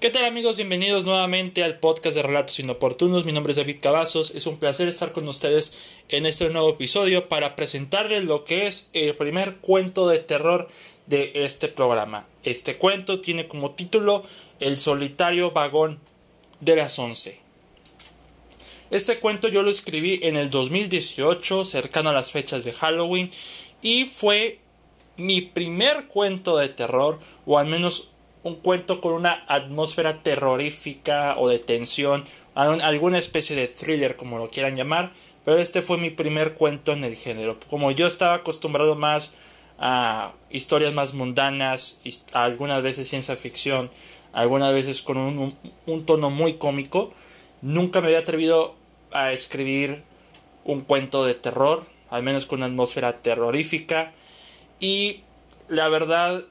¿Qué tal amigos? Bienvenidos nuevamente al podcast de Relatos Inoportunos. Mi nombre es David Cavazos. Es un placer estar con ustedes en este nuevo episodio para presentarles lo que es el primer cuento de terror de este programa. Este cuento tiene como título El solitario vagón de las 11. Este cuento yo lo escribí en el 2018, cercano a las fechas de Halloween, y fue mi primer cuento de terror, o al menos un cuento con una atmósfera terrorífica o de tensión, alguna especie de thriller como lo quieran llamar, pero este fue mi primer cuento en el género. Como yo estaba acostumbrado más a historias más mundanas, algunas veces ciencia ficción, algunas veces con un, un tono muy cómico, nunca me había atrevido a escribir un cuento de terror, al menos con una atmósfera terrorífica, y la verdad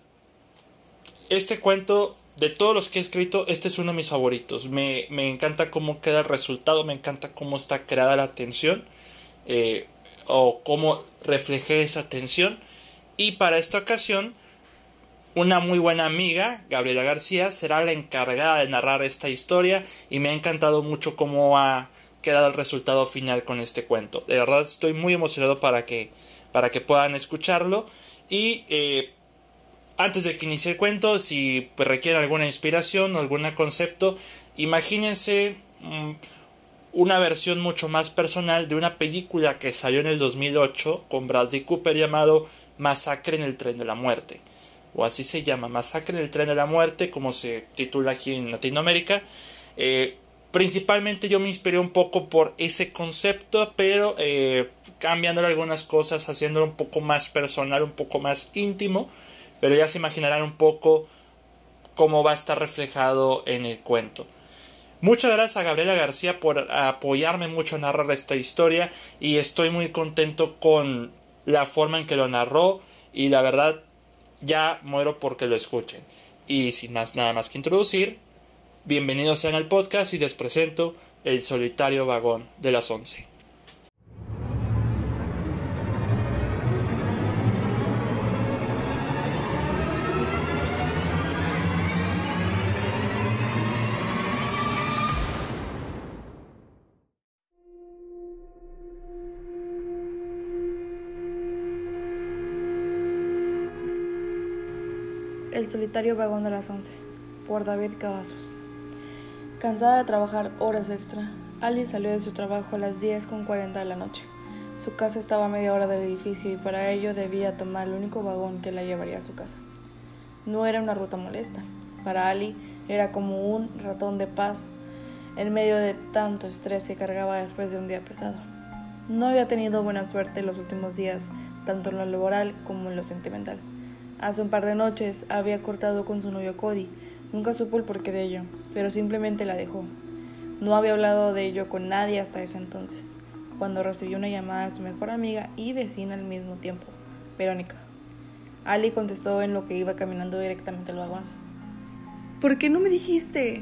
este cuento, de todos los que he escrito, este es uno de mis favoritos. Me, encanta cómo queda el resultado, me encanta cómo está creada la tensión eh, o cómo reflejé esa tensión. Y para esta ocasión, una muy buena amiga, Gabriela García, será la encargada de narrar esta historia y me ha encantado mucho cómo ha quedado el resultado final con este cuento. De verdad estoy muy emocionado para que, para que puedan escucharlo y eh, antes de que inicie el cuento, si requieren alguna inspiración o algún concepto, imagínense mm, una versión mucho más personal de una película que salió en el 2008 con Bradley Cooper llamado Masacre en el tren de la muerte. O así se llama, Masacre en el tren de la muerte, como se titula aquí en Latinoamérica. Eh, principalmente yo me inspiré un poco por ese concepto, pero eh, cambiándole algunas cosas, haciéndolo un poco más personal, un poco más íntimo pero ya se imaginarán un poco cómo va a estar reflejado en el cuento. Muchas gracias a Gabriela García por apoyarme mucho a narrar esta historia y estoy muy contento con la forma en que lo narró y la verdad ya muero porque lo escuchen. Y sin más nada más que introducir, bienvenidos sean al podcast y les presento El solitario vagón de las once. El solitario vagón de las 11, por David Cavazos. Cansada de trabajar horas extra, Alice salió de su trabajo a las 10.40 de la noche. Su casa estaba a media hora del edificio y para ello debía tomar el único vagón que la llevaría a su casa. No era una ruta molesta. Para Ali era como un ratón de paz en medio de tanto estrés que cargaba después de un día pesado. No había tenido buena suerte los últimos días, tanto en lo laboral como en lo sentimental. Hace un par de noches había cortado con su novio Cody. Nunca supo el porqué de ello, pero simplemente la dejó. No había hablado de ello con nadie hasta ese entonces, cuando recibió una llamada de su mejor amiga y vecina al mismo tiempo, Verónica. Ali contestó en lo que iba caminando directamente al vagón. ¿Por qué no me dijiste?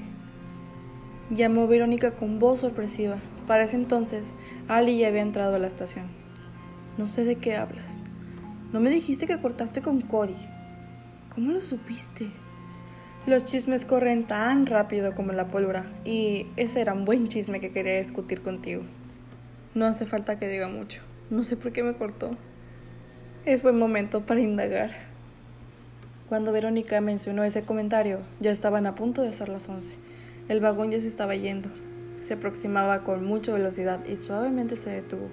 Llamó Verónica con voz sorpresiva. Para ese entonces, Ali ya había entrado a la estación. No sé de qué hablas. No me dijiste que cortaste con Cody. ¿Cómo lo supiste? Los chismes corren tan rápido como la pólvora y ese era un buen chisme que quería discutir contigo. No hace falta que diga mucho. No sé por qué me cortó. Es buen momento para indagar. Cuando Verónica mencionó ese comentario, ya estaban a punto de ser las once. El vagón ya se estaba yendo. Se aproximaba con mucha velocidad y suavemente se detuvo.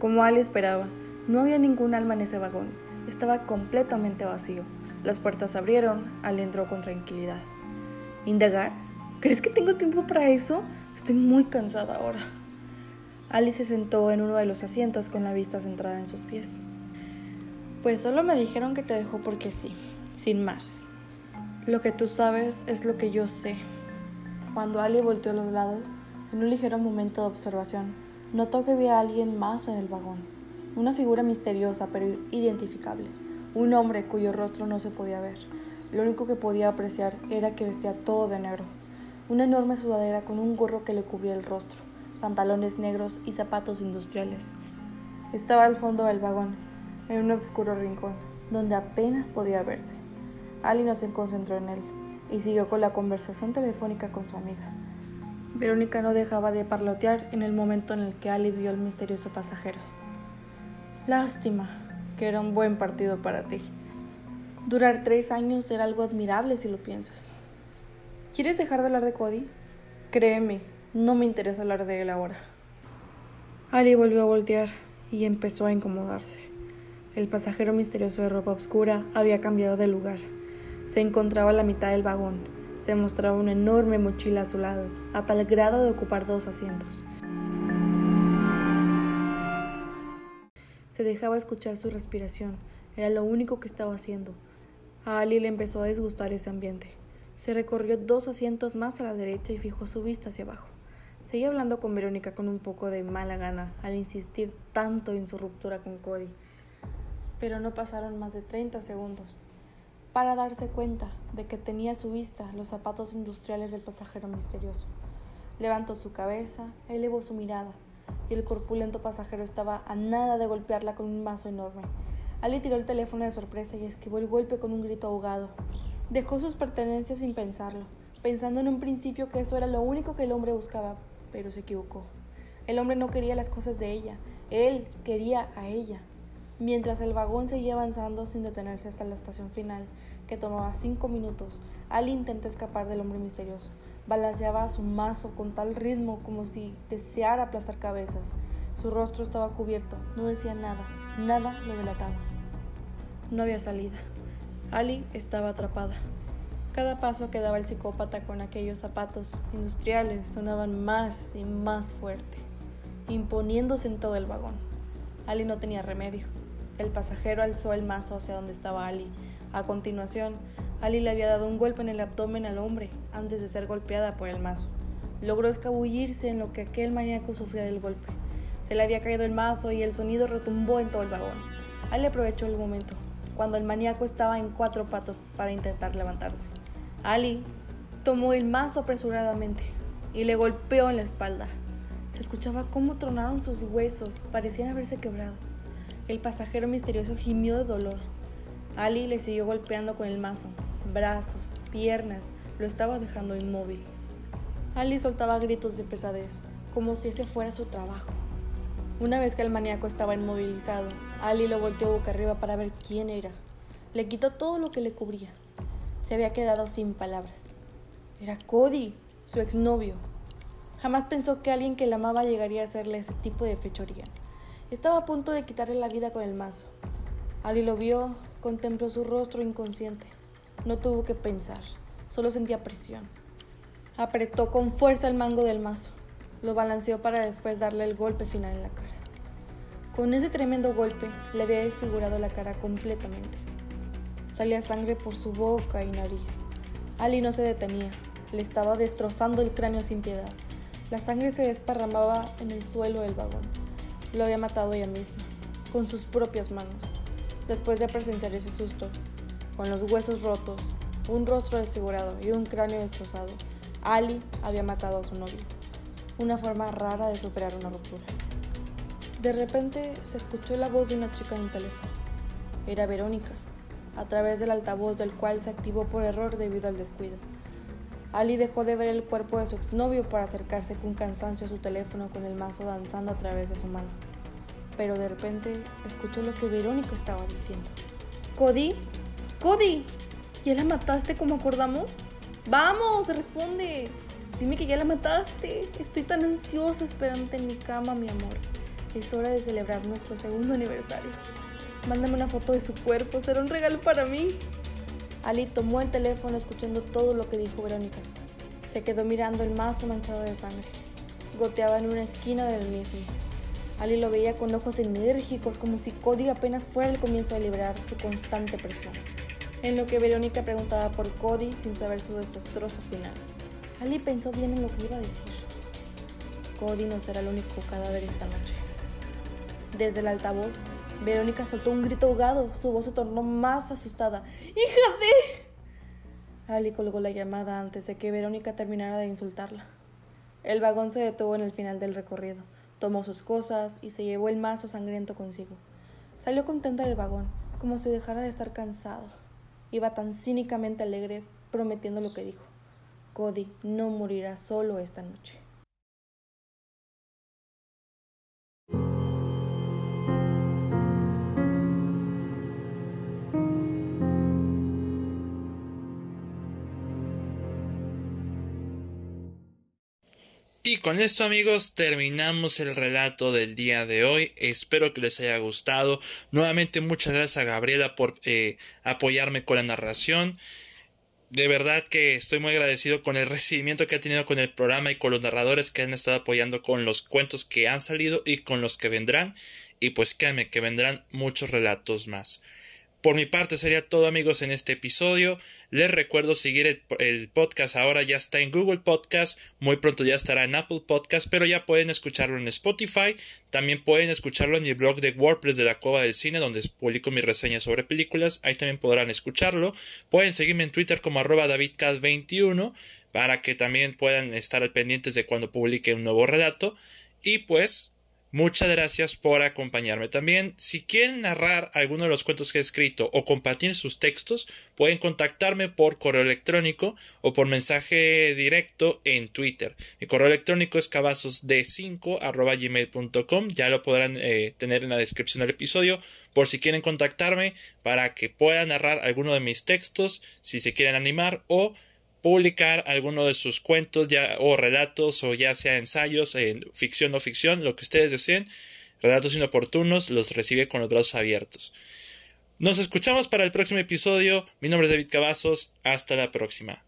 Como Ali esperaba, no había ningún alma en ese vagón. Estaba completamente vacío. Las puertas se abrieron. Al entró con tranquilidad. ¿Indagar? ¿Crees que tengo tiempo para eso? Estoy muy cansada ahora. Alice se sentó en uno de los asientos con la vista centrada en sus pies. Pues solo me dijeron que te dejó porque sí, sin más. Lo que tú sabes es lo que yo sé. Cuando Ali volteó a los lados, en un ligero momento de observación, notó que había alguien más en el vagón una figura misteriosa pero identificable, un hombre cuyo rostro no se podía ver. Lo único que podía apreciar era que vestía todo de negro, una enorme sudadera con un gorro que le cubría el rostro, pantalones negros y zapatos industriales. Estaba al fondo del vagón, en un oscuro rincón, donde apenas podía verse. Ali no se concentró en él. y siguió con la conversación telefónica con su amiga. Verónica no dejaba de parlotear en el momento en el que Ali vio al misterioso pasajero. Lástima, que era un buen partido para ti. Durar tres años era algo admirable si lo piensas. ¿Quieres dejar de hablar de Cody? Créeme, no me interesa hablar de él ahora. Ali volvió a voltear y empezó a incomodarse. El pasajero misterioso de ropa oscura había cambiado de lugar. Se encontraba a la mitad del vagón. Se mostraba una enorme mochila a su lado, a tal grado de ocupar dos asientos. Se dejaba escuchar su respiración. Era lo único que estaba haciendo. A Ali le empezó a disgustar ese ambiente. Se recorrió dos asientos más a la derecha y fijó su vista hacia abajo. Seguía hablando con Verónica con un poco de mala gana al insistir tanto en su ruptura con Cody. Pero no pasaron más de 30 segundos para darse cuenta de que tenía a su vista los zapatos industriales del pasajero misterioso. Levantó su cabeza, elevó su mirada, y el corpulento pasajero estaba a nada de golpearla con un mazo enorme. Ali tiró el teléfono de sorpresa y esquivó el golpe con un grito ahogado. Dejó sus pertenencias sin pensarlo, pensando en un principio que eso era lo único que el hombre buscaba, pero se equivocó. El hombre no quería las cosas de ella, él quería a ella. Mientras el vagón seguía avanzando sin detenerse hasta la estación final, que tomaba cinco minutos, Ali intenta escapar del hombre misterioso. Balanceaba su mazo con tal ritmo como si deseara aplastar cabezas. Su rostro estaba cubierto, no decía nada, nada lo delataba. No había salida. Ali estaba atrapada. Cada paso que daba el psicópata con aquellos zapatos industriales sonaban más y más fuerte, imponiéndose en todo el vagón. Ali no tenía remedio. El pasajero alzó el mazo hacia donde estaba Ali. A continuación, Ali le había dado un golpe en el abdomen al hombre antes de ser golpeada por el mazo. Logró escabullirse en lo que aquel maníaco sufría del golpe. Se le había caído el mazo y el sonido retumbó en todo el vagón. Ali aprovechó el momento, cuando el maníaco estaba en cuatro patas para intentar levantarse. Ali tomó el mazo apresuradamente y le golpeó en la espalda. Se escuchaba cómo tronaron sus huesos, parecían haberse quebrado. El pasajero misterioso gimió de dolor. Ali le siguió golpeando con el mazo. Brazos, piernas, lo estaba dejando inmóvil. Ali soltaba gritos de pesadez, como si ese fuera su trabajo. Una vez que el maníaco estaba inmovilizado, Ali lo volteó boca arriba para ver quién era. Le quitó todo lo que le cubría, se había quedado sin palabras. Era Cody, su exnovio. Jamás pensó que alguien que la amaba llegaría a hacerle ese tipo de fechoría. Estaba a punto de quitarle la vida con el mazo. Ali lo vio, contempló su rostro inconsciente. No tuvo que pensar, solo sentía presión. Apretó con fuerza el mango del mazo. Lo balanceó para después darle el golpe final en la cara. Con ese tremendo golpe le había desfigurado la cara completamente. Salía sangre por su boca y nariz. Ali no se detenía, le estaba destrozando el cráneo sin piedad. La sangre se desparramaba en el suelo del vagón. Lo había matado ella misma, con sus propias manos. Después de presenciar ese susto, con los huesos rotos, un rostro desfigurado y un cráneo destrozado, Ali había matado a su novio. Una forma rara de superar una ruptura. De repente se escuchó la voz de una chica en el teléfono. Era Verónica a través del altavoz del cual se activó por error debido al descuido. Ali dejó de ver el cuerpo de su exnovio para acercarse con cansancio a su teléfono con el mazo danzando a través de su mano. Pero de repente escuchó lo que Verónica estaba diciendo. ¿Cody? ¿Cody? ¿Ya la mataste como acordamos? ¡Vamos! ¡Responde! Dime que ya la mataste. Estoy tan ansiosa esperándote en mi cama, mi amor. Es hora de celebrar nuestro segundo aniversario. Mándame una foto de su cuerpo, será un regalo para mí. Ali tomó el teléfono escuchando todo lo que dijo Verónica. Se quedó mirando el mazo manchado de sangre. Goteaba en una esquina del mismo. Ali lo veía con ojos enérgicos, como si Cody apenas fuera el comienzo de liberar su constante presión. En lo que Verónica preguntaba por Cody sin saber su desastroso final. Ali pensó bien en lo que iba a decir. Cody no será el único cadáver esta noche. Desde el altavoz, Verónica soltó un grito ahogado. Su voz se tornó más asustada. ¡Hija de! Ali colgó la llamada antes de que Verónica terminara de insultarla. El vagón se detuvo en el final del recorrido. Tomó sus cosas y se llevó el mazo sangriento consigo. Salió contenta del vagón, como si dejara de estar cansado. Iba tan cínicamente alegre, prometiendo lo que dijo. Cody no morirá solo esta noche. Y con esto amigos terminamos el relato del día de hoy. Espero que les haya gustado. Nuevamente muchas gracias a Gabriela por eh, apoyarme con la narración. De verdad que estoy muy agradecido con el recibimiento que ha tenido con el programa y con los narradores que han estado apoyando con los cuentos que han salido y con los que vendrán. Y pues créanme que vendrán muchos relatos más. Por mi parte sería todo amigos en este episodio. Les recuerdo seguir el, podcast. Ahora ya está en Google Podcast. Muy pronto ya estará en Apple Podcast. Pero ya pueden escucharlo en Spotify. También pueden escucharlo en mi blog de WordPress de la Cueva del Cine. Donde publico mis reseñas sobre películas. Ahí también podrán escucharlo. Pueden seguirme en Twitter como arroba davidcast21. Para que también puedan estar al pendientes de cuando publique un nuevo relato. Y pues Muchas gracias por acompañarme. También, si quieren narrar alguno de los cuentos que he escrito o compartir sus textos, pueden contactarme por correo electrónico o por mensaje directo en Twitter. Mi correo electrónico es cabazosd5 Ya lo podrán eh, tener en la descripción del episodio por si quieren contactarme para que pueda narrar alguno de mis textos, si se quieren animar o publicar alguno de sus cuentos ya, o relatos o ya sea ensayos en ficción o ficción, lo que ustedes deseen, relatos inoportunos, los recibe con los brazos abiertos. Nos escuchamos para el próximo episodio. Mi nombre es David Cavazos. Hasta la próxima.